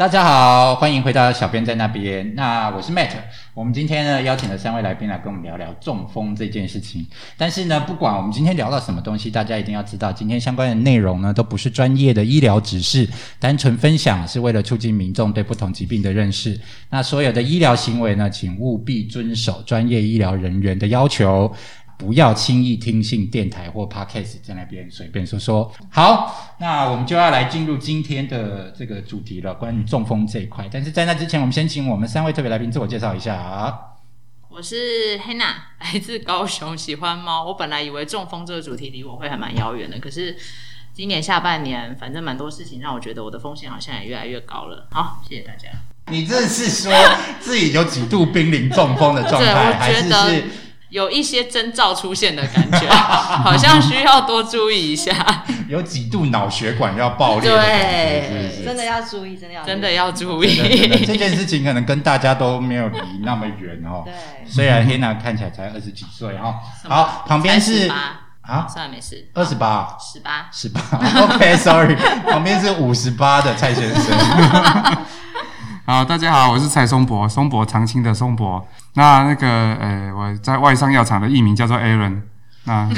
大家好，欢迎回到小编在那边。那我是 Matt，我们今天呢邀请了三位来宾来跟我们聊聊中风这件事情。但是呢，不管我们今天聊到什么东西，大家一定要知道，今天相关的内容呢都不是专业的医疗指示，单纯分享是为了促进民众对不同疾病的认识。那所有的医疗行为呢，请务必遵守专业医疗人员的要求。不要轻易听信电台或 podcast 在那边随便说说。好，那我们就要来进入今天的这个主题了，关于中风这一块。但是在那之前，我们先请我们三位特别来宾自我介绍一下啊。我是 Hannah，来自高雄，喜欢猫。我本来以为中风这个主题离我会还蛮遥远的，可是今年下半年，反正蛮多事情让我觉得我的风险好像也越来越高了。好，谢谢大家。你这是说自己有几度濒临中风的状态，还是是？有一些征兆出现的感觉，好像需要多注意一下。有几度脑血管要爆裂，对，真的要注意，真的要真的要注意。这件事情可能跟大家都没有离那么远哦。对，虽然 Hina 看起来才二十几岁哦。好，旁边是啊，算了没事，二十八，十八，十八。OK，Sorry，旁边是五十八的蔡先生。好，大家好，我是蔡松柏，松柏长青的松博。那那个，呃，我在外商药厂的艺名叫做 Aaron。那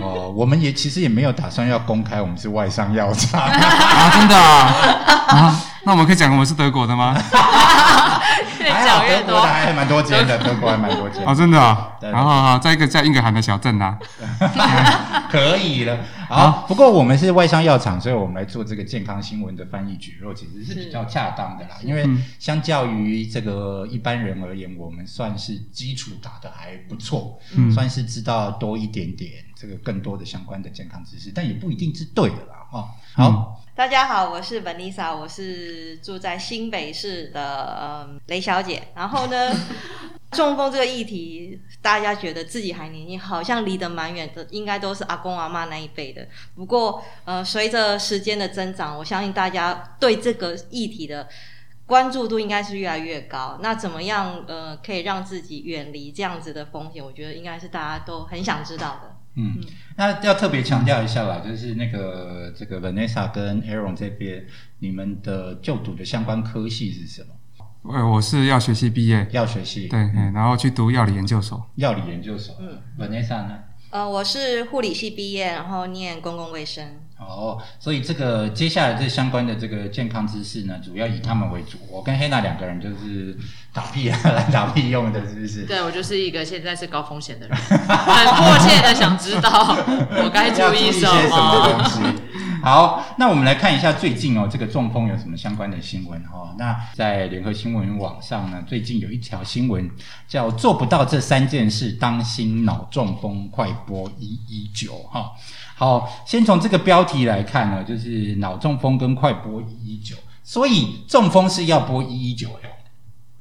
哦，我们也其实也没有打算要公开我们是外商药厂 啊，真的啊。那我们可以讲我们是德国的吗？越讲越多，还蛮多间的，德国还蛮多间。哦，真的啊。好好好，在一个叫英格兰的小镇呐。可以了。好，不过我们是外商药厂，所以我们来做这个健康新闻的翻译举弱，其实是比较恰当的啦。因为相较于这个一般人而言，我们算是基础打的还不错，算是知道多一点点这个更多的相关的健康知识，但也不一定是对的啦。哈，好。大家好，我是 Vanessa，我是住在新北市的嗯雷小姐。然后呢，中风这个议题，大家觉得自己还年轻，好像离得蛮远的，应该都是阿公阿妈那一辈的。不过，呃，随着时间的增长，我相信大家对这个议题的关注度应该是越来越高。那怎么样呃可以让自己远离这样子的风险？我觉得应该是大家都很想知道的。嗯，那要特别强调一下啦，就是那个这个 Vanessa 跟 Aaron 这边，你们的就读的相关科系是什么？呃，我是药学系毕业，药学系，对，然后去读药理研究所，药理研究所。嗯，Vanessa 呢？呃，我是护理系毕业，然后念公共卫生。哦，所以这个接下来这相关的这个健康知识呢，主要以他们为主。我跟黑娜两个人就是打屁啊，打屁用的，是不是？对，我就是一个现在是高风险的人，很迫切的想知道我该注意什么。好，那我们来看一下最近哦，这个中风有什么相关的新闻哦？那在联合新闻网上呢，最近有一条新闻叫“做不到这三件事，当心脑中风，快播一一九”哈。好，先从这个标题来看呢，就是脑中风跟快播一一九，所以中风是要播一一九的。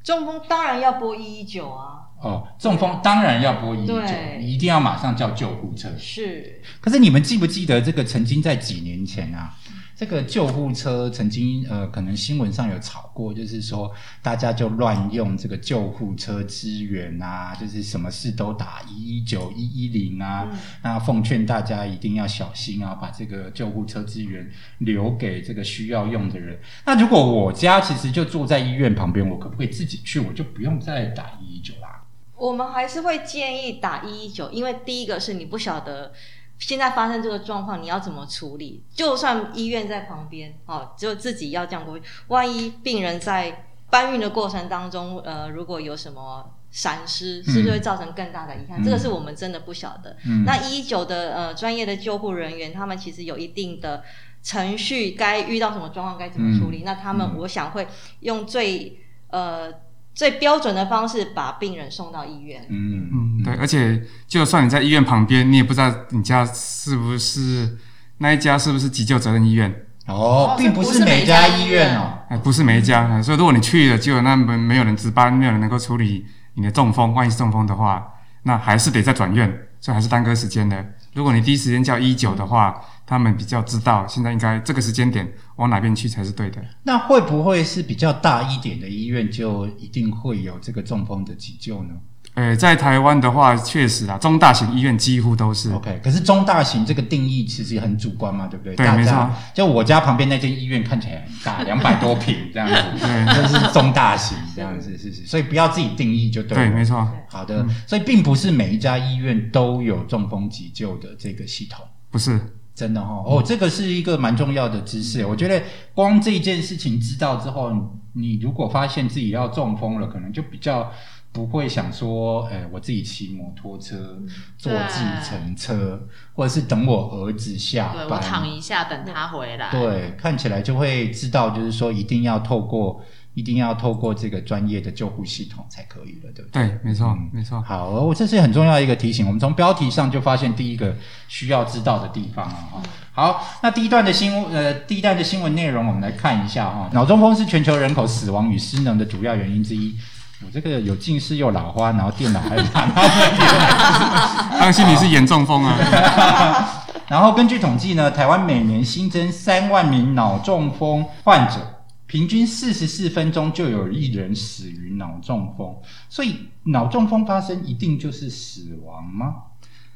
中风当然要播一一九啊。哦，中风当然要拨一一九，一定要马上叫救护车。是，可是你们记不记得这个曾经在几年前啊？这个救护车曾经呃，可能新闻上有炒过，就是说大家就乱用这个救护车资源啊，就是什么事都打一一九一一零啊。那奉劝大家一定要小心啊，把这个救护车资源留给这个需要用的人。那如果我家其实就住在医院旁边，我可不可以自己去？我就不用再打一一九啦。我们还是会建议打一一九，因为第一个是你不晓得。现在发生这个状况，你要怎么处理？就算医院在旁边，哦，就自己要这样过去。万一病人在搬运的过程当中，呃，如果有什么闪失，是不是会造成更大的遗憾？这个是我们真的不晓得。那一一九的呃专业的救护人员，他们其实有一定的程序，该遇到什么状况该怎么处理？那他们我想会用最呃。最标准的方式把病人送到医院。嗯嗯，对，而且就算你在医院旁边，你也不知道你家是不是那一家是不是急救责任医院。哦，并不是每家医院哦，哎，不是每一家。所以如果你去了，就那没没有人值班，没有人能够处理你的中风，万一是中风的话，那还是得再转院，所以还是耽搁时间的。如果你第一时间叫一九的话。他们比较知道现在应该这个时间点往哪边去才是对的。那会不会是比较大一点的医院就一定会有这个中风的急救呢？呃，在台湾的话，确实啊，中大型医院几乎都是。OK，可是中大型这个定义其实也很主观嘛，对不对？对没错。就我家旁边那间医院看起来很大，两百多平这样子，对这是中大型这样子，是是，所以不要自己定义就对了。对，没错，好的，所以并不是每一家医院都有中风急救的这个系统。不是。真的哦，哦，这个是一个蛮重要的知识。我觉得光这件事情知道之后，你如果发现自己要中风了，可能就比较不会想说，哎，我自己骑摩托车、坐计程车，或者是等我儿子下对我。躺一下等他回来。对，看起来就会知道，就是说一定要透过，一定要透过这个专业的救护系统才可以了，对不对？对，没错嗯，没错。好，我这是很重要的一个提醒。我们从标题上就发现第一个需要知道的地方啊。哈好，那第一段的新闻，呃，第一段的新闻内容，我们来看一下哈。脑中风是全球人口死亡与失能的主要原因之一。我这个有近视又老花，然后电脑还有拿到当心你是眼中风啊！然后根据统计呢，台湾每年新增三万名脑中风患者，平均四十四分钟就有一人死于脑中风。所以脑中风发生一定就是死亡吗？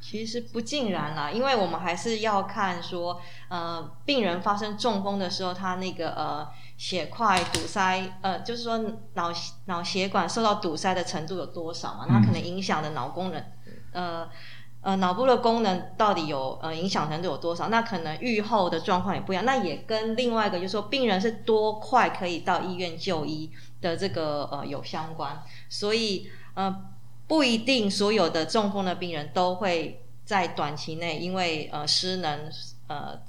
其实不尽然啦，因为我们还是要看说，呃，病人发生中风的时候，他那个呃血块堵塞，呃，就是说脑脑血管受到堵塞的程度有多少嘛？那可能影响的脑功能，呃呃，脑部的功能到底有呃影响程度有多少？那可能愈后的状况也不一样。那也跟另外一个就是说，病人是多快可以到医院就医的这个呃有相关，所以呃。不一定所有的中风的病人都会在短期内因为呃失能呃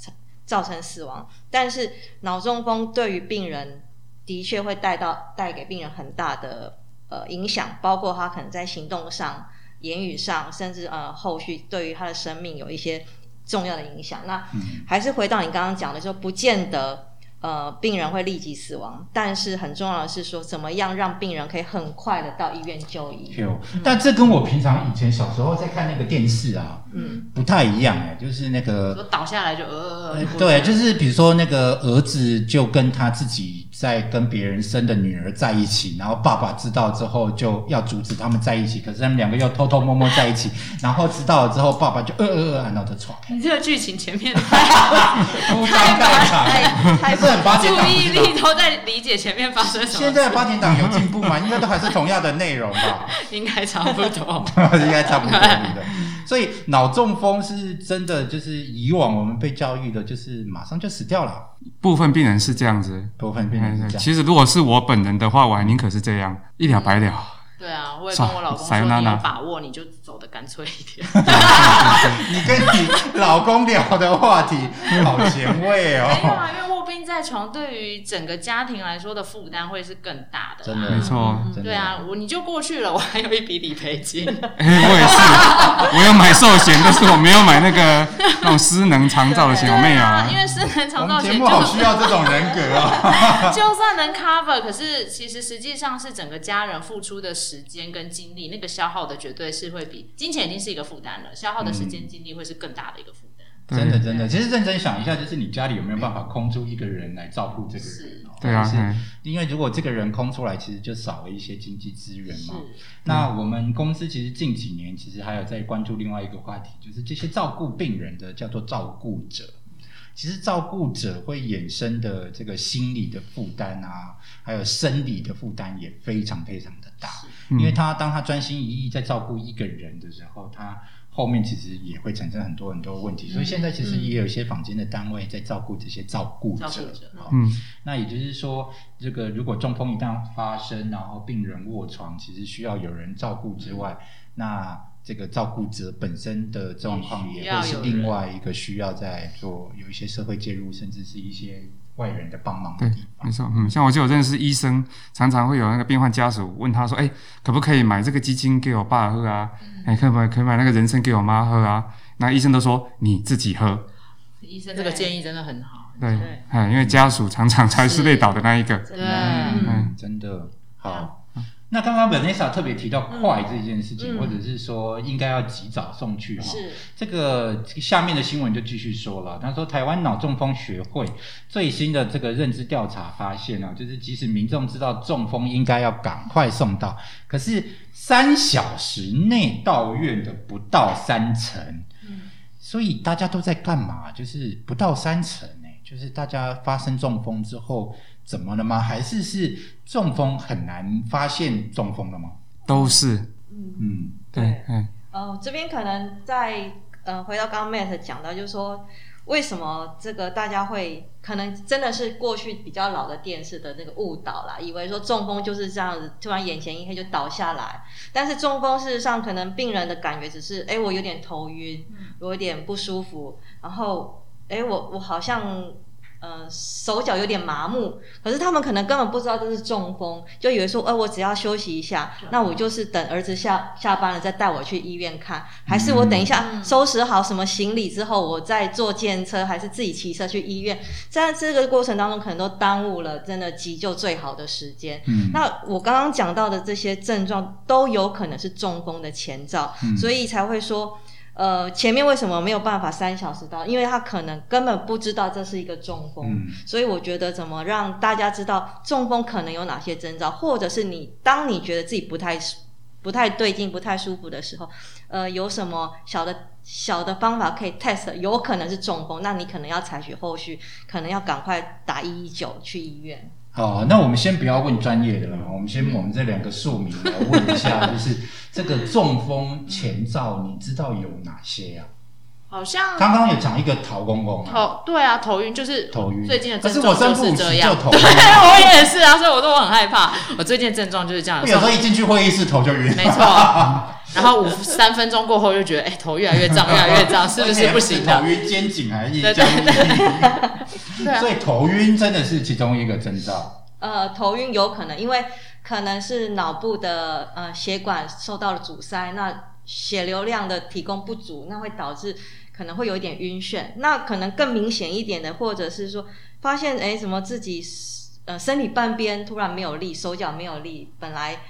造成死亡，但是脑中风对于病人的确会带到带给病人很大的呃影响，包括他可能在行动上、言语上，甚至呃后续对于他的生命有一些重要的影响。那还是回到你刚刚讲的，说不见得。呃，病人会立即死亡，但是很重要的是说，怎么样让病人可以很快的到医院就医。有，但这跟我平常以前小时候在看那个电视啊，嗯，不太一样哎、就是那个倒下来就呃，呃呃对，就是比如说那个儿子就跟他自己在跟别人生的女儿在一起，然后爸爸知道之后就要阻止他们在一起，可是他们两个又偷偷摸摸在一起，然后知道了之后，爸爸就呃呃呃按到这床，你这个剧情前面 太太太这很八点注档，意不知道力都在理解前面发生什么事，现在的八点档有进步吗？应该都还是同样的内容吧。应该差不多。应该差不多的。所以脑中风是真的，就是以往我们被教育的，就是马上就死掉了。部分病人是这样子。部分病人是这样。其实如果是我本人的话，我还宁可是这样，一了百了。对啊，我也跟我老公说，你有把握你就走的干脆一点。你跟你老公聊的话题好前卫没有哦。啊，因为卧病在床对于整个家庭来说的负担会是更大的啦。真的没错对啊，我你就过去了，我还有一笔理赔金。哎、我也是，我有买寿险，但是我没有买那个那种失能长照的险，我没有啊。因为失能长照险们节目好就需要这种人格啊。就算能 cover，可是其实实际上是整个家人付出的时间跟精力，那个消耗的绝对是会比金钱已经是一个负担了，消耗的时间精力会是更大的一个负担。对真的真的，其实认真想一下，就是你家里有没有办法空出一个人来照顾这个人哦？对啊，是嗯因为如果这个人空出来，其实就少了一些经济资源嘛。那我们公司其实近几年其实还有在关注另外一个话题，就是这些照顾病人的叫做照顾者。其实照顾者会衍生的这个心理的负担啊，还有生理的负担也非常非常的大，嗯因为他当他专心一意在照顾一个人的时候，他后面其实也会产生很多很多问题。所以现在其实也有一些坊间的单位在照顾这些照顾者嗯，那也就是说，这个如果中风一旦发生，然后病人卧床，其实需要有人照顾之外，那这个照顾者本身的状况也会是另外一个需要在做有一些社会介入，甚至是一些外人的帮忙的对地，方没。错，嗯，像我就有认识医生，常常会有那个病患家属问他说，哎、可不可以买这个基金给我爸喝啊？哎、可不可以可以买那个人参给我妈喝啊？那医生都说你自己喝，医生这个建议真的很好。对因为家属常常才是累倒的那一个。对，嗯嗯，真的好。那刚刚 Vanessa 特别提到快这件事情，嗯或者是说应该要及早送去哈。是这个下面的新闻就继续说了，他说台湾脑中风学会最新的这个认知调查发现啊，就是即使民众知道中风应该要赶快送到，可是三小时内到院的不到三成，嗯所以大家都在干嘛？就是不到三成呢、就是大家发生中风之后怎么了吗？还是是中风很难发现中风了吗？都是嗯。嗯，对，嗯，呃，这边可能在呃，回到刚刚 Matt 讲到，就是说为什么这个大家会可能真的是过去比较老的电视的那个误导啦，以为说中风就是这样子，突然眼前一黑就倒下来。但是中风事实上可能病人的感觉只是，哎，我有点头晕，我有点不舒服，然后，哎，我我好像。呃，手脚有点麻木，可是他们可能根本不知道这是中风，就以为说，呃，我只要休息一下，那我就是等儿子下下班了再带我去医院看，还是我等一下嗯收拾好什么行李之后，我再坐电车，还是自己骑车去医院？在这个过程当中，可能都耽误了真的急救最好的时间。嗯那我刚刚讲到的这些症状都有可能是中风的前兆，嗯所以才会说，呃，前面为什么没有办法三小时到？因为他可能根本不知道这是一个中风。嗯所以我觉得怎么让大家知道中风可能有哪些征兆，或者是你当你觉得自己不太不太对劲、不太舒服的时候，呃，有什么小的小的方法可以 test，有可能是中风，那你可能要采取后续，可能要赶快打一一九去医院。好，那我们先不要问专业的了，我们先我们这两个庶民来问一下，就是这个中风前兆，你知道有哪些呀、好像刚刚有讲一个陶公公啊，头对啊，头晕就是头晕，最近的可是症状就我生不是这样。起就头对，晕，我也是啊，所以我都很害怕。我最近的症状就是这样，我有时候一进去会议室头就晕，没错。然后五三分钟过后就觉得，哎、头越来越胀，越来越胀，是不是不行的？头晕、肩颈还是对僵对硬？对啊 所以头晕真的是其中一个征兆。呃，头晕有可能，因为可能是脑部的呃血管受到了阻塞，那血流量的提供不足，那会导致可能会有一点晕眩。那可能更明显一点的，或者是说发现哎，怎么自己呃身体半边突然没有力，手脚没有力，本来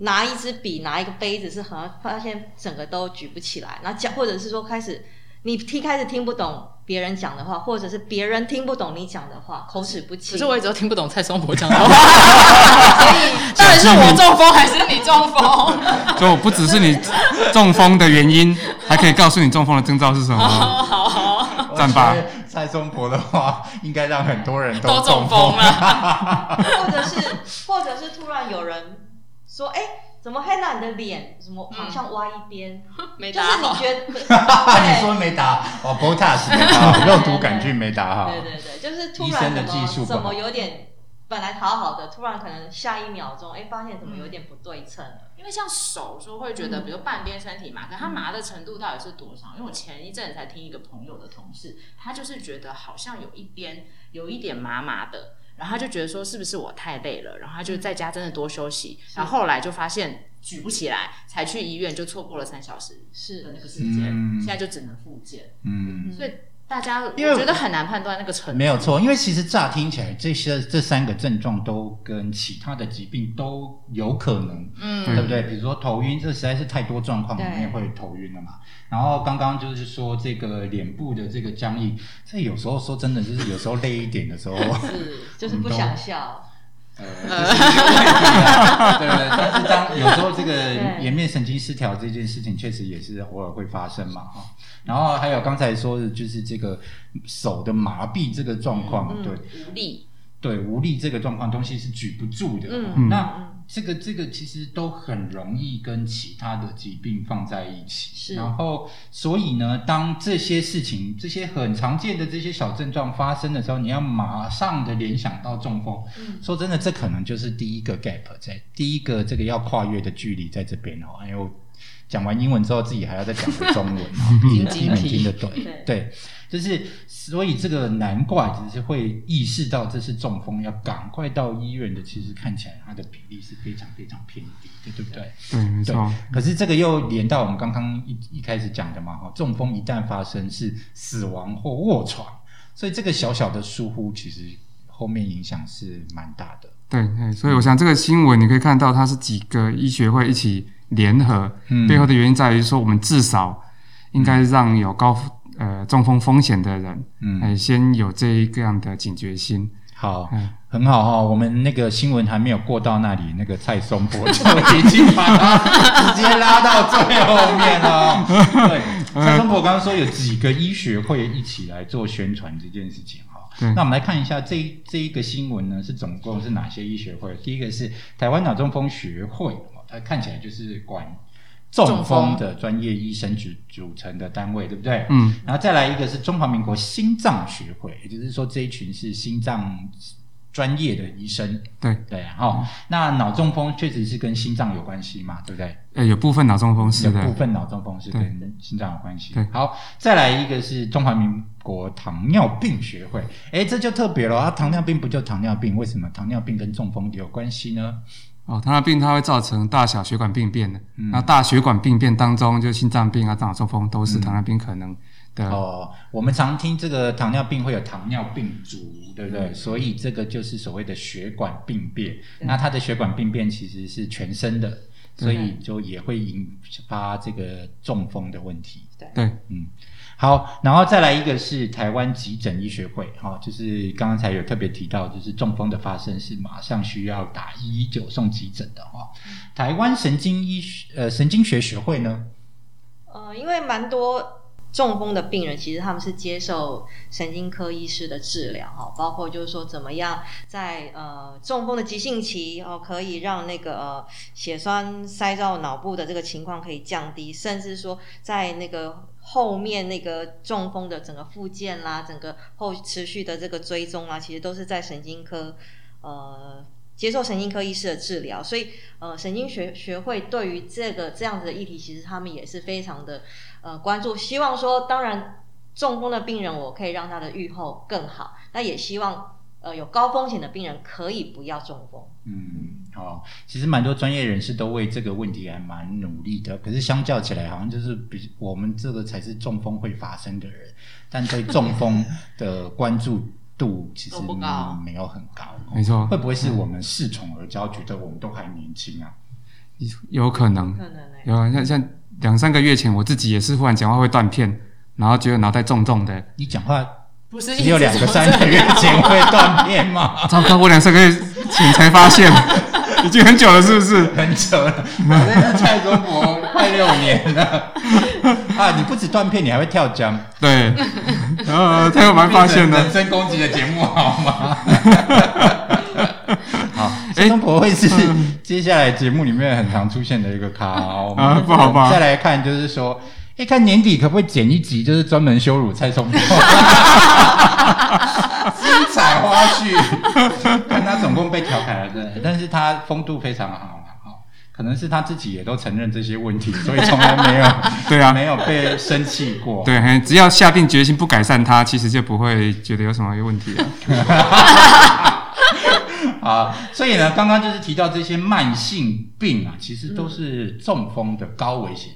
拿一支笔、拿一个杯子是好像发现整个都举不起来，然后讲或者是说开始你听开始听不懂别人讲的话，或者是别人听不懂你讲的话，口齿不清。可是我一直都听不懂蔡松柏讲的话，所以到底是我 中风还是你中风？就不只是你中风的原因，还可以告诉你中风的征兆是什么。好好好，赞吧蔡松柏的话，应该让很多人都中中风了。或者是或者是突然有人说，哎、怎么黑娜你的脸怎么好像歪一边？就是没打好。你觉得，你说没打哦，Botox 没打好，肉毒杆菌没打好。对对对，就是突然怎么怎么有点本来好好的，突然可能下一秒钟，哎、发现怎么有点不对称了。因为像手说会觉得，比如半边身体麻，可他麻的程度到底是多少？因为我前一阵子才听一个朋友的同事，他就是觉得好像有一边有一点麻麻的，然后他就觉得说是不是我太累了，然后他就在家真的多休息，然后后来就发现举不起来，才去医院就错过了三小时是的那个时间，嗯。现在就只能复健，嗯，所以大家因为我觉得很难判断那个程度。没有错，因为其实乍听起来，这些这三个症状都跟其他的疾病都有可能，嗯对不对？比如说头晕，这实在是太多状况里对面会头晕了嘛。然后刚刚就是说这个脸部的这个僵硬，这有时候说真的，就是有时候累一点的时候，是就是不想笑，呃，对？但是当有时候这个颜面神经失调这件事情，确实也是偶尔会发生嘛，哈。然后还有刚才说的，就是这个手的麻痹这个状况，对无力，对，无力这个状况，东西是举不住的。嗯嗯那这个这个其实都很容易跟其他的疾病放在一起。是然后所以呢，当这些事情、这些很常见的这些小症状发生的时候，你要马上的联想到中风。嗯说真的，这可能就是第一个 gap 在第一个这个要跨越的距离在这边哦。哎呦，讲完英文之后，自己还要再讲个中文啊，毕竟精你们疲听得懂对对，就是所以这个难怪只是会意识到这是中风，要赶快到医院的，其实看起来它的比例是非常非常偏低的，对不对？对，没对错，，可是这个又连到我们刚刚一一开始讲的嘛，哈，中风一旦发生是死亡或卧床，所以这个小小的疏忽，其实后面影响是蛮大的。对对，所以我想这个新闻你可以看到，它是几个医学会一起联合，嗯背后的原因在于说，我们至少应该让有高呃中风风险的人，嗯哎，先有这一个样的警觉心。好嗯，很好哈、我们那个新闻还没有过到那里，那个蔡松柏 就已经把它 直接拉到最后面了。对，蔡松柏刚刚说有几个医学会一起来做宣传这件事情哈。对那我们来看一下这一这一个新闻呢，是总共是哪些医学会？第一个是台湾脑中风学会，哦它看起来就是管中中风风的专业医生组组成的单位，对不对？嗯，然后再来一个是中华民国心脏学会，也就是说这一群是心脏专业的医生，对，对，哦，那脑中风确实是跟心脏有关系嘛，对不对？呃，有部分脑中风是有部，分脑中风是对跟心脏有关系对。好，再来一个是中华民国糖尿病学会，诶，这就特别了啊！糖尿病不就糖尿病，为什么糖尿病跟中风有关系呢？哦，糖尿病它会造成大小血管病变的，嗯那大血管病变当中，就心脏病啊、大脑中风都是糖尿病可能的。哦，我们常听这个糖尿病会有糖尿病足，对不对？所以这个就是所谓的血管病变。那它的血管病变其实是全身的，所以就也会引发这个中风的问题。对，嗯，好，然后再来一个是台湾急诊医学会，哈、就是刚刚才有特别提到，就是中风的发生是马上需要打一一九送急诊的哈、台湾神经医学呃神经学学会呢，呃，因为蛮多中风的病人，其实他们是接受神经科医师的治疗哈，包括就是说怎么样在呃中风的急性期哦，可以让那个呃血栓塞到脑部的这个情况可以降低，甚至说在那个后面那个中风的整个复健啦，整个后持续的这个追踪啊，其实都是在神经科呃。接受神经科医师的治疗，所以呃，神经学学会对于这个这样子的议题，其实他们也是非常的呃关注，希望说，当然中风的病人我可以让他的愈后更好，那也希望呃有高风险的病人可以不要中风。嗯，哦，其实蛮多专业人士都为这个问题还蛮努力的，可是相较起来，好像就是比我们这个才是中风会发生的人，但对中风的关注度其实没有很高。没错会不会是我们恃宠而骄，觉得我们都还年轻啊？有可能可能呢、有啊，像像两三个月前，我自己也是忽然讲话会断片，然后觉得脑袋重重的。你讲话不是只有两个三个月前会断片吗？糟糕，我两三个月前才发现，已经很久了，是不是？很久了，我认识蔡中国快六年了 啊！你不止断片，你还会跳江。对，呃，他有蛮发现人。身攻击的节目好吗？好，中国会是接下来节目里面很常出现的一个咖哦。啊不好不好再来看，就是说，哎，看年底可不可以剪一集，就是专门羞辱蔡中国，精彩花絮。看他总共被调侃了，对，但是他风度非常好可能是他自己也都承认这些问题，所以从来没有 对啊没有被生气过。对，只要下定决心不改善它，其实就不会觉得有什么问题了。啊，所以呢，刚刚就是提到这些慢性病啊，其实都是中风的高危险。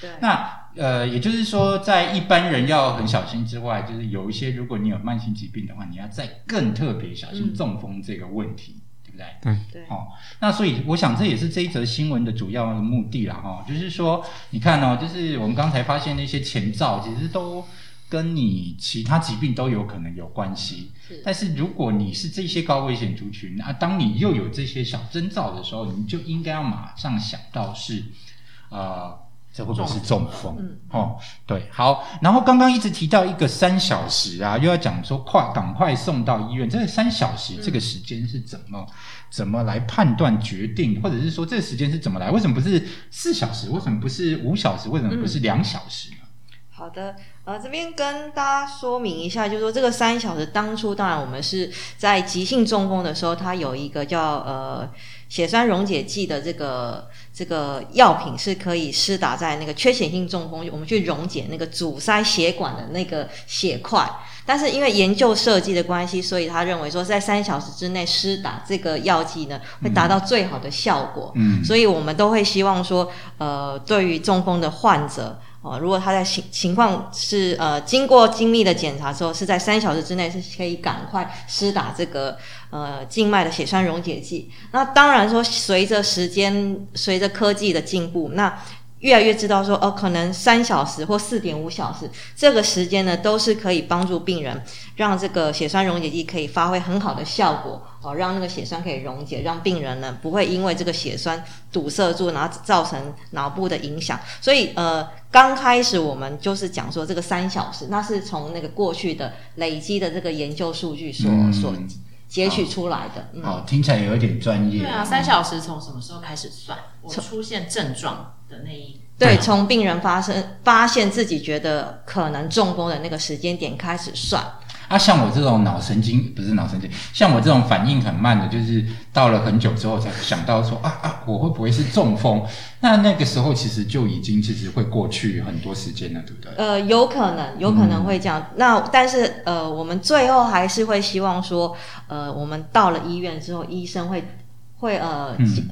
对，那呃，也就是说，在一般人要很小心之外，就是有一些如果你有慢性疾病的话，你要再更特别小心嗯中风这个问题，对不对？对，对，哦，那所以我想这也是这一则新闻的主要的目的啦，哈、就是说，你看哦，就是我们刚才发现那些前兆，其实都跟你其他疾病都有可能有关系。是但是如果你是这些高危险族群，啊，当你又有这些小征兆的时候，你就应该要马上想到是，呃，这会不会是中风？嗯哦，对，好。然后刚刚一直提到一个三小时啊，又要讲说快赶快送到医院，这个三小时这个时间是怎么、怎么来判断决定，或者是说这个时间是怎么来？为什么不是四小时？为什么不是五小时？为什么不是两小时呢？好的，呃，这边跟大家说明一下，就是说这个三小时当初，当然我们是在急性中风的时候，它有一个叫呃血栓溶解剂的这个这个药品是可以施打在那个缺血性中风，我们去溶解那个阻塞血管的那个血块。但是因为研究设计的关系，所以他认为说在三小时之内施打这个药剂呢，会达到最好的效果。嗯所以我们都会希望说，呃，对于中风的患者，哦，如果他在情情况是呃经过精密的检查之后，是在三小时之内是可以赶快施打这个呃静脉的血栓溶解剂。那当然说，随着时间随着科技的进步，那越来越知道说哦，可能三小时或四点五小时这个时间呢，都是可以帮助病人让这个血栓溶解剂可以发挥很好的效果哦，让那个血栓可以溶解，让病人呢不会因为这个血栓堵塞住，然后造成脑部的影响。所以呃，刚开始我们就是讲说这个三小时，那是从那个过去的累积的这个研究数据所、嗯所截取出来的。嗯，哦，听起来有一点专业。对啊，三小时从什么时候开始算？我出现症状的那一对，从病人发生发现自己觉得可能中风的那个时间点开始算。啊，像我这种脑神经不是脑神经，像我这种反应很慢的，就是到了很久之后才想到说啊啊，我会不会是中风？那那个时候其实就已经其实会过去很多时间了，对不对？呃，有可能，有可能会这样。那但是呃，我们最后还是会希望说，呃，我们到了医院之后，医生会会呃，嗯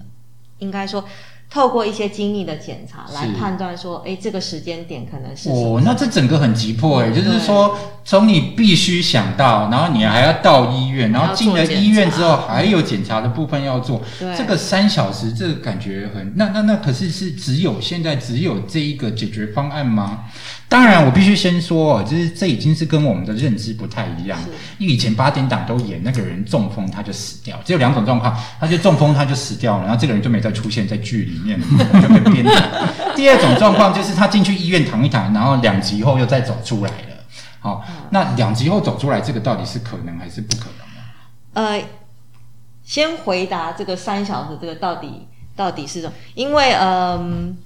应该说透过一些精密的检查来判断说，哎，这个时间点可能是哦，那这整个很急迫哎，嗯就是说从你必须想到，然后你还要到医院，然后进了医院之后还有检查的部分要做，对。这个三小时，这个感觉很那那那可是是只有现在只有这一个解决方案吗？当然，我必须先说哦，就是这已经是跟我们的认知不太一样。因为以前八点档都演那个人中风他就死掉，只有两种状况，他就中风他就死掉了，然后这个人就没再出现在剧里面了，就被编掉。第二种状况就是他进去医院躺一躺，然后两集后又再走出来了。好，那两集后走出来，这个到底是可能还是不可能呢？呃，先回答这个三小时这个到底到底是什么？因为嗯、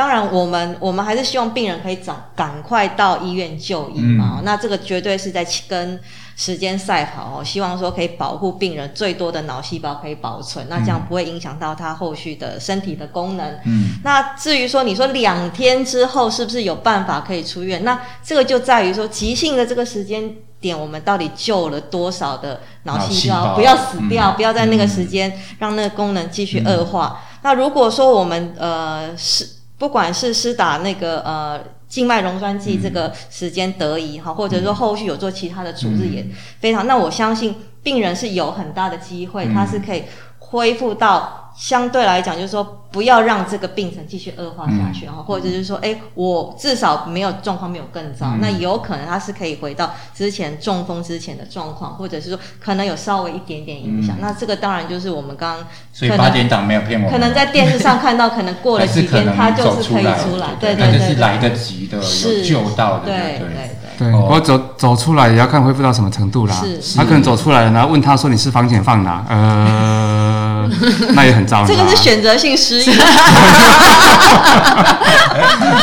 当然我们我们还是希望病人可以早赶快到医院就医嘛。嗯那这个绝对是在跟时间赛跑哦，希望说可以保护病人最多的脑细胞可以保存，那这样不会影响到他后续的身体的功能。嗯，那至于说你说两天之后是不是有办法可以出院？那这个就在于说急性的这个时间点，我们到底救了多少的脑细胞不要死掉，嗯不要在那个时间让那个功能继续恶化。那如果说我们呃是不管是施打那个呃。静脉溶栓剂这个时间得宜哈，或者说后续有做其他的处置也非常。那我相信病人是有很大的机会，嗯他是可以恢复到相对来讲，就是说不要让这个病程继续恶化下去，然后、或者是说，哎，我至少没有状况没有更糟，嗯那有可能他是可以回到之前中风之前的状况，或者是说可能有稍微一点点影响。嗯那这个当然就是我们刚刚所以可能八点档没有骗我们，可能在电视上看到，可能过了几天他就是可以出来，对对对对，那就是来得及的，有是救到的，对对对对。对，哦不过走走出来也要看恢复到什么程度啦。是他可能走出来了，然后问他说你是房钱放哪？呃，那也很糟。这个是选择性失忆，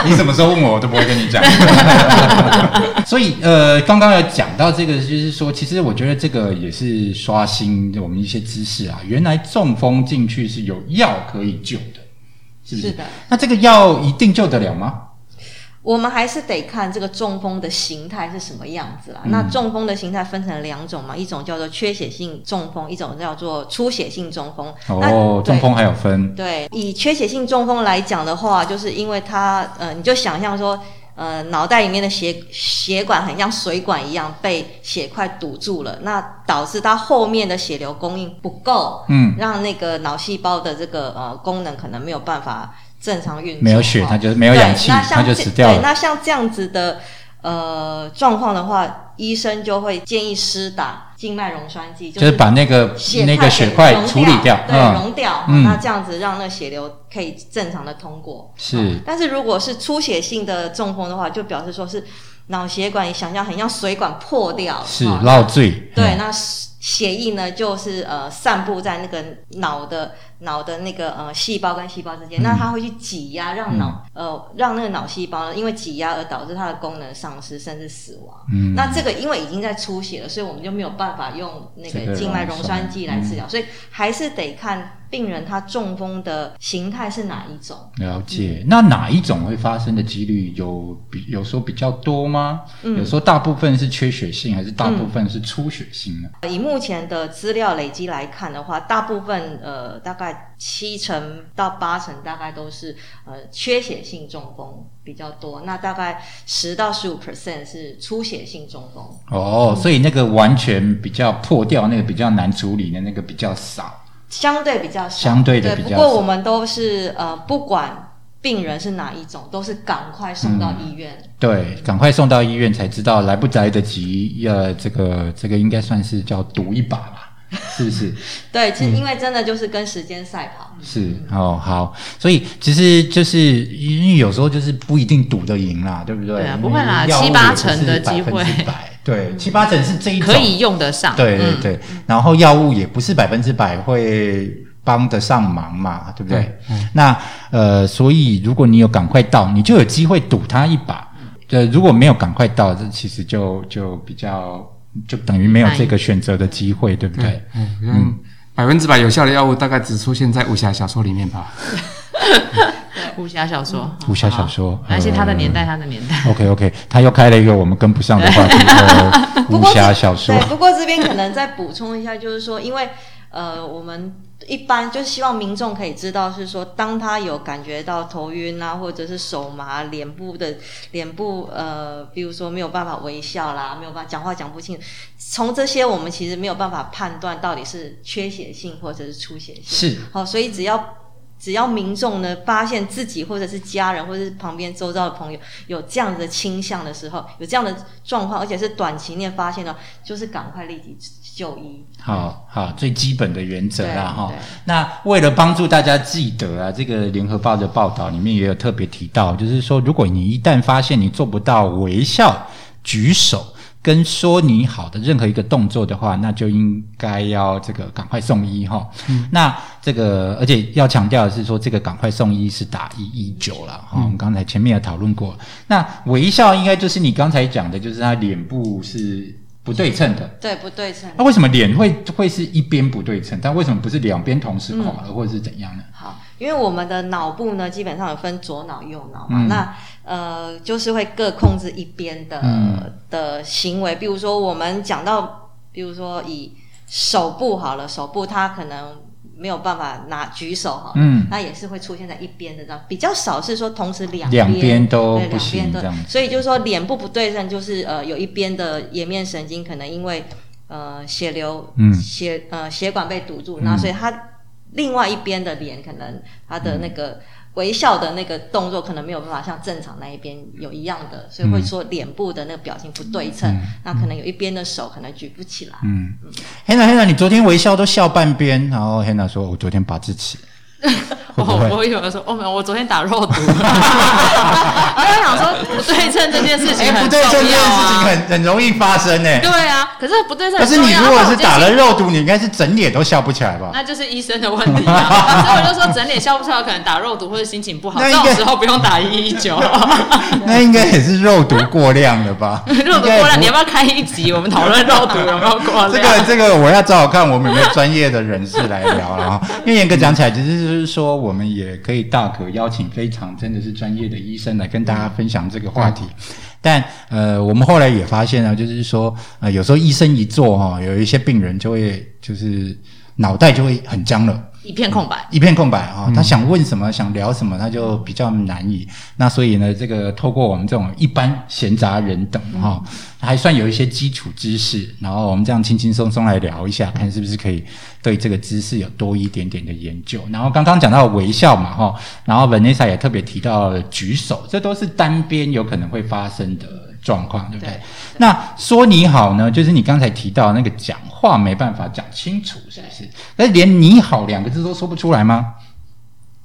你什么时候问我，我都不会跟你讲。所以呃，刚刚有讲到这个，就是说，其实我觉得这个也是刷新我们一些知识啊。原来中风进去是有药可以救的，是不是？是的。那这个药一定救得了吗？我们还是得看这个中风的形态是什么样子啦。嗯那中风的形态分成两种嘛，一种叫做缺血性中风，一种叫做出血性中风。那哦，中风还有分，对，以缺血性中风来讲的话，就是因为它，呃，你就想象说，呃，脑袋里面的血血管很像水管一样被血块堵住了，那导致它后面的血流供应不够，嗯，让那个脑细胞的这个呃功能可能没有办法正常运作，没有血，哦它就是没有氧气，它就这死掉了。对那像这样子的呃状况的话，医生就会建议施打静脉溶栓剂，就是把那个血那个血块处理掉，对，嗯，溶掉，嗯。那这样子让那血流可以正常的通过。是。但是如果是出血性的中风的话，就表示说是脑血管，你想象很像水管破掉了，是哦落醉，对，嗯。那血液呢，就是呃散布在那个脑的脑的那个呃细胞跟细胞之间，嗯。那它会去挤压，让脑、呃让那个脑细胞呢，因为挤压而导致它的功能丧失，甚至死亡。嗯。那这个因为已经在出血了，所以我们就没有办法用那个个静脉溶栓剂来治嗯。疗，所以还是得看病人他中风的形态是哪一种。了解，那哪一种会发生的几率有比有时候比较多吗？嗯。有说大部分是缺血性，还是大部分是出血性呢？以目前的资料累积来看的话，大部分呃大概七成到八成大概都是呃缺血性中风比较多，那大概十到十五 percent 是出血性中风。哦，所以那个完全比较破掉，那个比较难处理的那个比较少。相对比较少，相对的比较不过我们都是呃，不管病人是哪一种，都是赶快送到医院。对，赶快送到医院才知道，来不来得及。呃，这个这个应该算是叫赌一把吧，是不是？对，嗯其实因为真的就是跟时间赛跑。是哦，好，所以其实就是因为有时候就是不一定赌得赢啦，对不对？对啊不会啦七八成的机会对，七八成是这一种可以用得上。嗯对对对，然后药物也不是百分之百会帮得上忙嘛，对不对？那呃，所以如果你有赶快到，你就有机会赌他一把。呃，如果没有赶快到，这其实就就比较就等于没有这个选择的机会，对不对？嗯，嗯，百分之百有效的药物大概只出现在武侠小说里面吧。武侠小说，武侠小说而且他的呃年代，他的年代。OK OK，他又开了一个我们跟不上的话题，呃，武侠小说对，不过这边可能再补充一下，就是说，因为呃，我们一般就是希望民众可以知道，是说当他有感觉到头晕啊，或者是手麻、脸部的脸部呃，比如说没有办法微笑啦，没有办法讲话讲不清，从这些我们其实没有办法判断到底是缺血性或者是出血性。是好，所以只要只要民众呢发现自己或者是家人或者是旁边周遭的朋友有这样子的倾向的时候，有这样的状况，而且是短期内发现的，就是赶快立即就医。好好最基本的原则啦哈。那为了帮助大家记得啊，这个联合报的报道里面也有特别提到，就是说，如果你一旦发现你做不到微笑、举手。跟说你好的任何一个动作的话，那就应该要这个赶快送医哈。那这个而且要强调的是说，这个赶快送医是打一一九了哈。我们刚才前面也讨论过，那微笑应该就是你刚才讲的，就是他脸部是不对称的，对，不对称。那为什么脸会会是一边不对称？但为什么不是两边同时垮了，或者是怎样呢？好，因为我们的脑部呢，基本上有分左脑、右脑嘛，嗯那呃，就是会各控制一边的、嗯的行为。比如说，我们讲到，比如说以手部好了，手部它可能没有办法拿举手哈，嗯。那也是会出现在一边的这样，比较少是说同时两两边都对不行两边都这样所以就是说脸部不对称，就是呃有一边的颜面神经可能因为呃血流，嗯。血呃血管被堵住，嗯。那所以它另外一边的脸可能它的那个微笑的那个动作可能没有办法像正常那一边有一样的，所以会说脸部的那个表情不对称，嗯那可能有一边的手可能举不起来。嗯，Hanna Hanna，你昨天微笑都笑半边，然后 Hanna 说：“我昨天拔智齿。” 会 不哦，会？我以为说，哦没有，我昨天打肉毒，然 后我想说不对称这件事情哎，很重不对称这件事情啊。很很容易发生呢。对啊，可是不对称可是。你如果是打了肉毒，你应该是整脸都笑不起来吧？那就是医生的问题啊。所以我就说整脸笑不出来，可能打肉毒或者心情不好，这那应该种时候不用打一一九。那应该也是肉毒过量了吧？肉毒过量，你要不要开一集？我们讨论肉毒有没有过量？这个这个我要找找看，我们有没有专业的人士来聊了啊。因为严格讲起来，其实就是说，我们也可以大可邀请非常真的是专业的医生来跟大家分享这个话题。但呃，我们后来也发现啊，就是说，呃，有时候医生一做哈，有一些病人就会就是脑袋就会很僵了。一片空白。一片空白啊、他想问什么，想聊什么，他就比较难以。那所以呢，这个透过我们这种一般闲杂人等哈、还算有一些基础知识，然后我们这样轻轻松松来聊一下，看是不是可以对这个知识有多一点点的研究。然后刚刚讲到微笑嘛哈，然后 Vanessa 也特别提到了举手，这都是单边有可能会发生的状况，对不对？对那说你好呢，就是你刚才提到那个讲话没办法讲清楚，是不是？那连你好两个字都说不出来吗？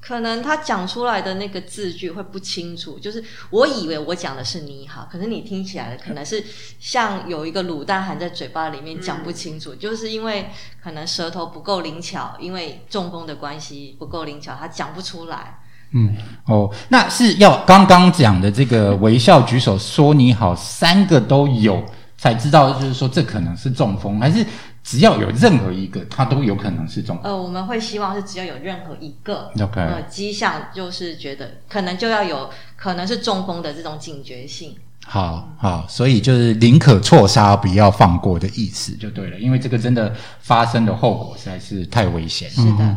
可能他讲出来的那个字句会不清楚，就是我以为我讲的是你好，可是你听起来的可能是像有一个卤蛋含在嘴巴里面讲不清楚，就是因为可能舌头不够灵巧，因为中风的关系不够灵巧，他讲不出来。嗯，哦，那是要刚刚讲的这个微笑、举手、说你好，三个都有才知道，就是说这可能是中风，还是只要有任何一个，它都有可能是中风。呃，我们会希望是只要有任何一个 OK 呃迹象，就是觉得可能就要有可能是中风的这种警觉性。好好，所以就是宁可错杀，不要放过的意思就对了，因为这个真的发生的后果实在是太危险。是的，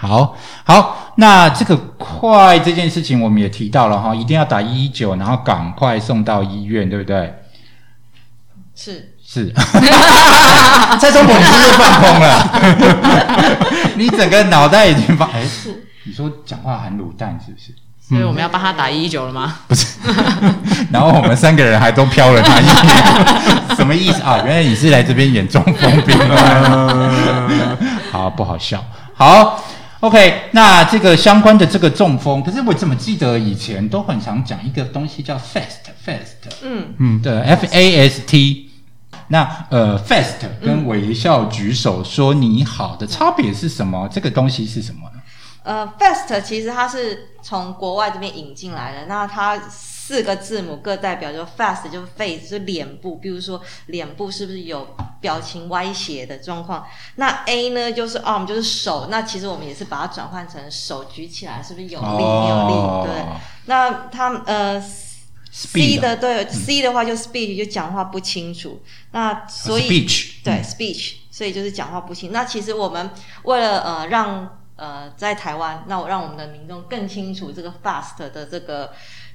好好，那这个快这件事情我们也提到了哈，一定要打一一九，然后赶快送到医院，对不对？是是，蔡中博，你是不是放空了？你整个脑袋已经放哎，你说讲话含卤蛋是不是？所以我们要帮他打一一九了吗？不是，然后我们三个人还都飘了他一眼，什么意思啊？原来你是来这边演中风病好不好笑？好，OK，那这个相关的这个中风，可是我怎么记得以前都很常讲一个东西叫 fast，fast，嗯，嗯，的 F A S T。那呃，fast 跟微笑举手说你好的差别是什么？这个东西是什么呢？呃，fast 其实它是从国外这边引进来的，那它四个字母各代表就 fast 就是 face 是脸部，比如说脸部是不是有表情歪斜的状况？那 A 呢就是 arm 就是手，那其实我们也是把它转换成手举起来是不是有力、没有力？对，那它呃 C 的对 C 的话就 speech 就讲话不清楚，那所以 speech 对 speech，所以就是讲话不清。那其实我们为了呃让呃在台湾，那我让我们的民众更清楚这个 fast 的这个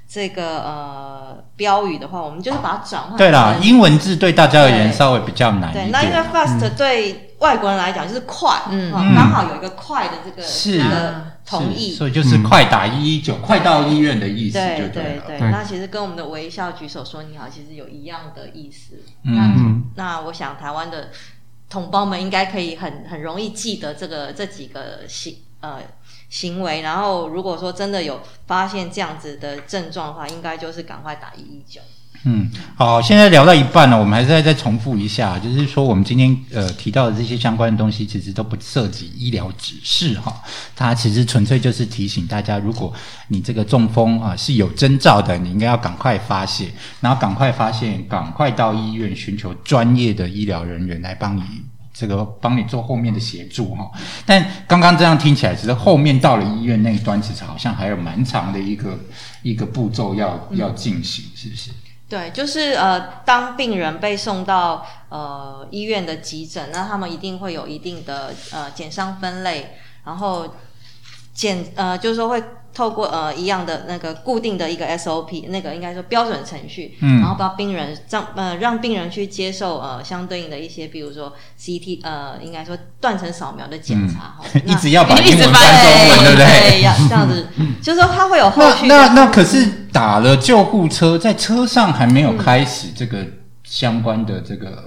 这个呃标语的话，我们就是把它转换对啦，英文字对大家而言稍微比较难一对，点。那因为 fast 对外国人来讲就是快，嗯。嗯，刚好有一个快的这个是。这个同意。是，所以就是快打一一九，快到医院的意思就对对了。对，那其实跟我们的微笑举手说你好，其实有一样的意思。嗯。那嗯。那我想台湾的同胞们应该可以很很容易记得这个这几个行呃行为，然后如果说真的有发现这样子的症状的话，应该就是赶快打一一九。嗯，好，现在聊到一半了，我们还是再再重复一下，就是说我们今天呃提到的这些相关的东西，其实都不涉及医疗指示哈，它其实纯粹就是提醒大家，如果你这个中风啊、是有征兆的，你应该要赶快发现，然后赶快发现，赶快到医院寻求专业的医疗人员来帮你。这个帮你做后面的协助哈，但刚刚这样听起来，其实后面到了医院那一端，其实好像还有蛮长的一个一个步骤要要进行，是不是？对，就是呃，当病人被送到呃医院的急诊，那他们一定会有一定的呃减伤分类，然后检呃就是说会透过呃一样的那个固定的一个 SOP，那个应该说标准程序，嗯然后帮病人让呃让病人去接受呃相对应的一些，比如说 CT 呃应该说断层扫描的检查哈、一直要把一直英文翻中文，对不对？对？要这样子，就是说他会有后那那可是打了救护车，在车上还没有开始这个相关的这个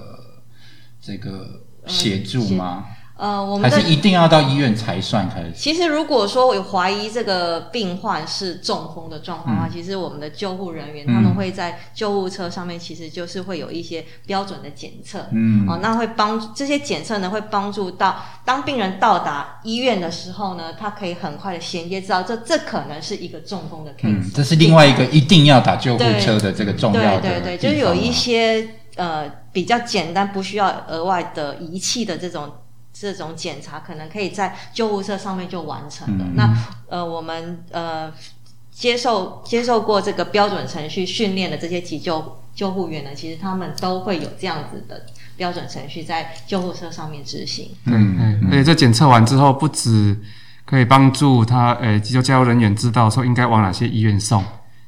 这个协助吗？呃我们还是一定要到医院才算开始？其实，如果说有怀疑这个病患是中风的状况的话，嗯其实我们的救护人员、嗯他们会在救护车上面，其实就是会有一些标准的检测。嗯哦，那会帮这些检测呢，会帮助到当病人到达医院的时候呢，他可以很快的衔接知道这这可能是一个中风的 case。嗯，这是另外一个一定要打救护车的这个重要的对对对，地就是有一些呃比较简单，不需要额外的仪器的这种这种检查，可能可以在救护车上面就完成了。嗯那呃，我们呃接受接受过这个标准程序训练的这些急救救护员呢，其实他们都会有这样子的标准程序在救护车上面执行。嗯嗯，而且这检测完之后，不止可以帮助他呃急救加油人员知道说应该往哪些医院送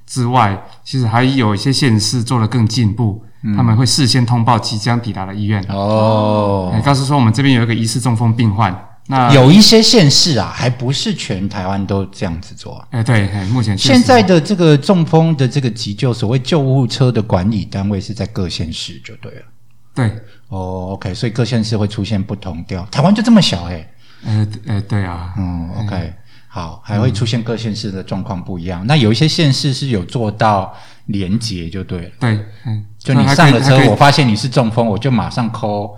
之外，其实还有一些县市做得更进步，他们会事先通报即将抵达的医院，哦哎，告诉说我们这边有一个疑似中风病患。那有一些县市啊，还不是全台湾都这样子做啊。哎对，哎目前现在的这个中风的这个急救，所谓救护车的管理单位是在各县市就对了。对，哦，OK，所以各县市会出现不同调。台湾就这么小哎、呃呃对啊，嗯，OK，好，还会出现各县市的状况不一样。那有一些县市是有做到连结就对了，对，嗯，就你上了车，我发现你是中风，我就马上 call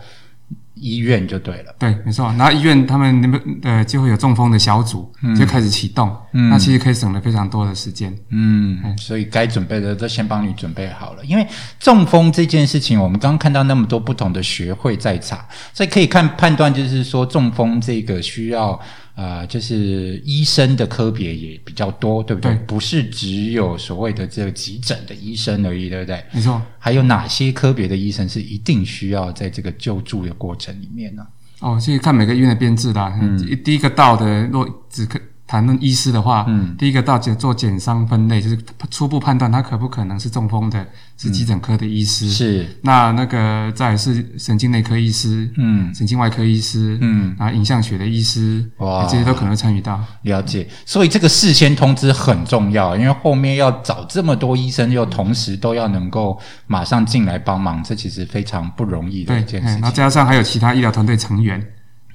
医院就对了。对，没错。然后医院他们那边呃就会有中风的小组，就开始启动，嗯那其实可以省了非常多的时间。嗯，所以该准备的都先帮你准备好了。因为中风这件事情，我们刚刚看到那么多不同的学会在查，所以可以看判断，就是说中风这个需要呃，就是医生的科别也比较多，对不对？对不是只有所谓的这个急诊的医生而已，对不对？没错。还有哪些科别的医生是一定需要在这个救助的过程里面呢？哦，其实看每个医院的编制啦。嗯，第一个到的，若只可谈论医师的话，嗯。第一个到检做检伤分类，就是初步判断他可不可能是中风的，是急诊科的医师。是，那那个再是神经内科医师，嗯。神经外科医师，嗯，啊影像学的医师，哇。这些都可能会参与到。了解，所以这个事先通知很重要，因为后面要找这么多医生，又同时都要能够马上进来帮忙，这其实非常不容易的对一，件哎然后事情。加上还有其他医疗团队成员，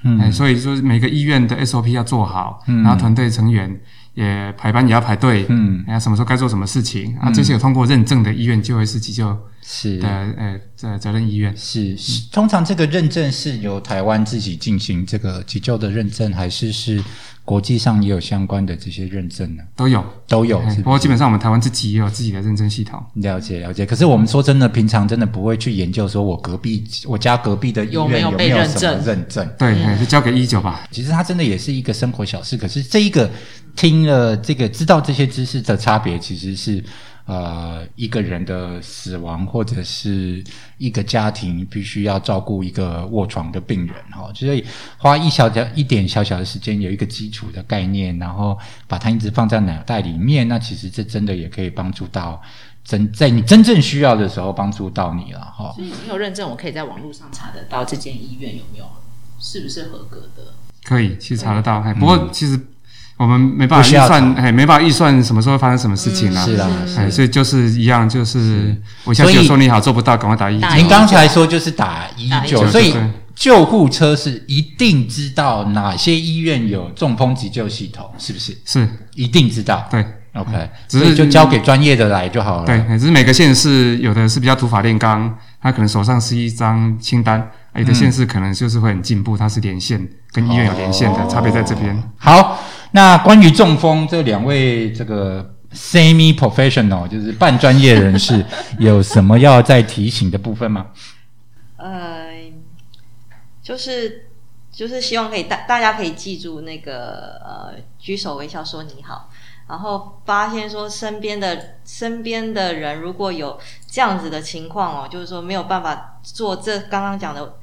嗯。哎，所以说每个医院的 SOP 要做好，嗯。然后团队成员也排班也要排队，嗯，然后，什么时候该做什么事情啊？这些有通过认证的医院就会是急救是。的呃责责任医院。是。是，通常这个认证是由台湾自己进行这个急救的认证，还是是国际上也有相关的这些认证呢？都有，都有，不是不过基本上我们台湾自己也有自己的认证系统。了解了解。可是我们说真的，平常真的不会去研究说我隔壁我家隔壁的医院有没有有没有什么被认证认证。对，哎，就交给一九吧。其实它真的也是一个生活小事，可是这一个听了这个知道这些知识的差别，其实是呃一个人的死亡或者是一个家庭必须要照顾一个卧床的病人哈，所以花一小点一点小小的时间有一个基础的概念，然后把它一直放在脑袋里面，那其实这真的也可以帮助到真在你真正需要的时候帮助到你了哈。所以你有认证，我可以在网络上查得到这间医院有没有是不是合格的。可以，其实查得到。哎，不过其实我们没办法预算，哎，没办法预算什么时候会发生什么事情啦。是啦，哎，所以就是一样，就是我下所以去说你好做不到，赶快打一打您刚才说就是打一打九，119所以救护车是一定知道哪些医院有中风急救系统，是不是？是，一定知道。对。OK，只是所以就交给专业的来就好了。对，哎只是每个县市有的是比较土法炼钢，他可能手上是一张清单，啊有的县市可能就是会很进步，它是连线，跟医院有连线的，哦差别在这边。好，那关于中风这两位这个 semi professional，就是半专业人士，有什么要再提醒的部分吗？呃，就是就是希望可以大大家可以记住那个呃，举手微笑说你好，然后发现说身边的身边的人如果有这样子的情况哦，就是说没有办法做这刚刚讲的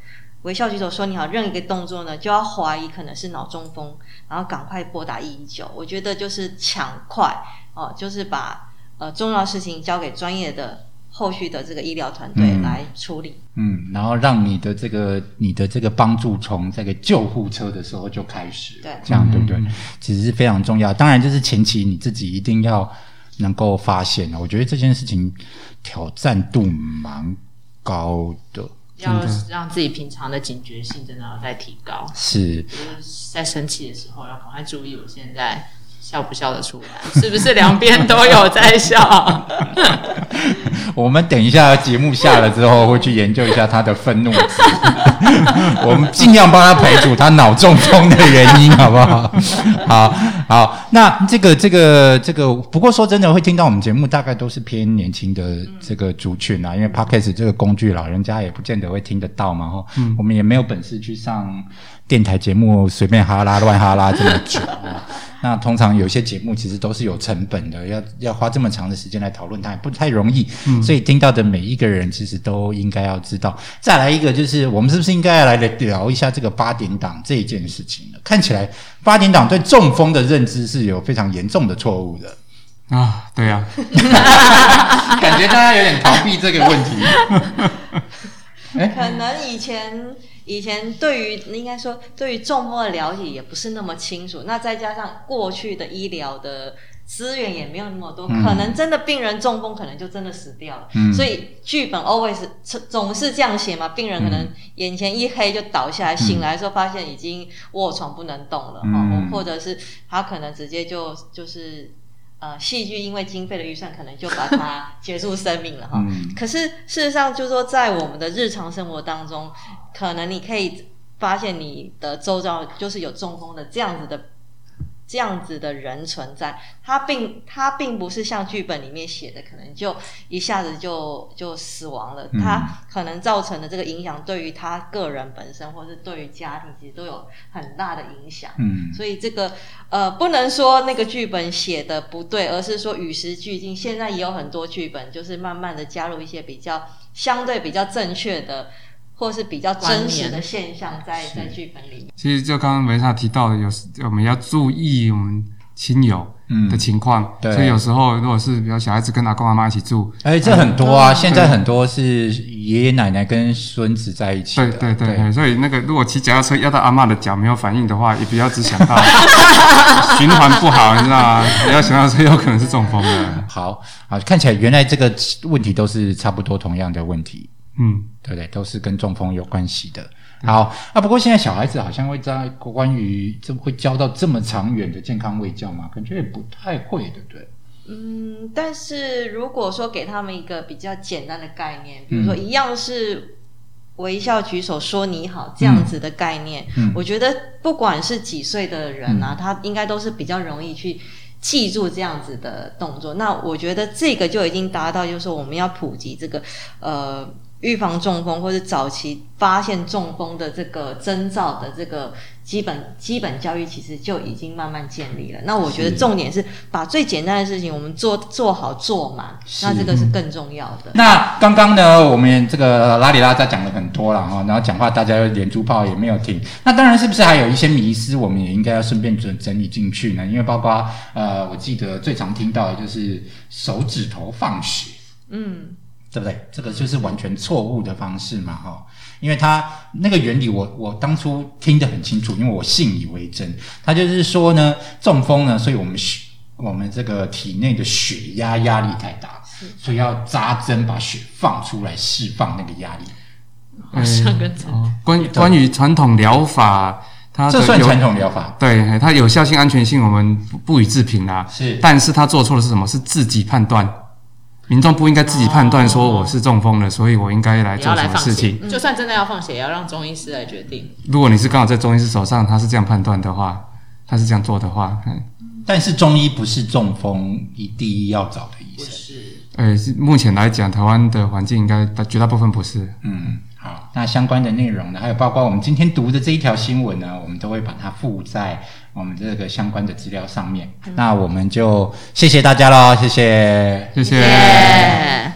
微笑举手说你好，任一个动作呢，就要怀疑可能是脑中风，然后赶快拨打一一九。我觉得就是抢快哦，就是把呃重要事情交给专业的后续的这个医疗团队嗯来处理。嗯，然后让你的这个你的这个帮助从这个救护车的时候就开始，对这样对不对？嗯其实是非常重要。当然，就是前期你自己一定要能够发现我觉得这件事情挑战度蛮高的，要让自己平常的警觉性真的要再提高，是。就是在生气的时候要赶快注意，我现在笑不笑得出来，是不是两边都有在笑？我们等一下节目下了之后，会去研究一下他的愤怒值，我们尽量帮他排除他脑中风的原因，好不好？好好，那这个这个这个，不过说真的，会听到我们节目大概都是偏年轻的这个族群啊，因为 Podcast 这个工具，老人家也不见得会听得到嘛，哈、我们也没有本事去上电台节目随便哈拉乱哈拉这么久啊。那通常有些节目其实都是有成本的，要要花这么长的时间来讨论它，也不太容易。所以听到的每一个人其实都应该要知道。再来一个就是，我们是不是应该要来聊一下这个八点档这一件事情呢？看起来八点档对中风的认知是有非常严重的错误的，啊，对呀、感觉大家有点逃避这个问题。可能以前以前对于应该说对于中风的了解也不是那么清楚，那再加上过去的医疗的资源也没有那么多，嗯可能真的病人中风可能就真的死掉了。嗯所以剧本 always 总是这样写嘛，病人可能眼前一黑就倒下来，醒来的时候发现已经卧床不能动了，嗯哦或者是他可能直接就就是。呃，戏剧因为经费的预算，可能就把它结束生命了哈。嗯可是事实上，就是说，在我们的日常生活当中，可能你可以发现你的周遭就是有中风的这样子的。这样子的人存在，他并他并不是像剧本里面写的，可能就一下子就就死亡了。他可能造成的这个影响，对于他个人本身，或是对于家庭，其实都有很大的影响。嗯，所以这个呃，不能说那个剧本写的不对，而是说与时俱进。现在也有很多剧本，就是慢慢的加入一些比较相对比较正确的。或是比较真实的现象，在在剧本里面。其实就刚刚维莎提到的，有时我们要注意我们亲友的情况。对。所以有时候如果是比如小孩子跟阿公阿妈一起住，哎，这很多啊。现在很多是爷爷奶奶跟孙子在一起。对对对。所以那个如果骑脚踏车压到阿妈的脚没有反应的话，也不要只想到 循环不好，你知道吗？不要想到这有可能是中风的。好好，看起来原来这个问题都是差不多同样的问题。嗯，对对，都是跟中风有关系的。好啊，不过现在小孩子好像会在关于这会教到这么长远的健康卫教嘛，感觉也不太会，对不对？嗯，但是如果说给他们一个比较简单的概念，比如说一样是微笑举手说你好这样子的概念，我觉得不管是几岁的人啊，他应该都是比较容易去记住这样子的动作。那我觉得这个就已经达到，就是说我们要普及这个呃。预防中风或者早期发现中风的这个征兆的这个基本基本教育，其实就已经慢慢建立了。那我觉得重点是把最简单的事情我们做做好做满，那这个是更重要的。那刚刚呢，我们这个拉里拉扎讲了很多了哈，然后讲话大家又连珠炮也没有停。那当然是不是还有一些迷思，我们也应该要顺便整整理进去呢？因为包括呃，我记得最常听到的就是手指头放血，嗯。对不对？这个就是完全错误的方式嘛，哈！因为它那个原理，我我当初听得很清楚，因为我信以为真。它就是说呢，中风呢，所以我们血我们这个体内的血压压力太大，所以要扎针把血放出来，释放那个压力。好像跟关关于传统疗法，它这算传统疗法？对，它有效性、安全性，我们不予置评啦。是，但是他做错的是什么？是自己判断。民众不应该自己判断说我是中风了，所以我应该来做什么事情。就算真的要放血，也要让中医师来决定。如果你是刚好在中医师手上，他是这样判断的话，他是这样做的话，但是中医不是中风一第一要找的医生。是。呃，目前来讲，台湾的环境应该绝大部分不是。嗯。好，那相关的内容呢，还有包括我们今天读的这一条新闻呢，我们都会把它附在我们这个相关的资料上面。那我们就谢谢大家喽，谢谢，谢谢。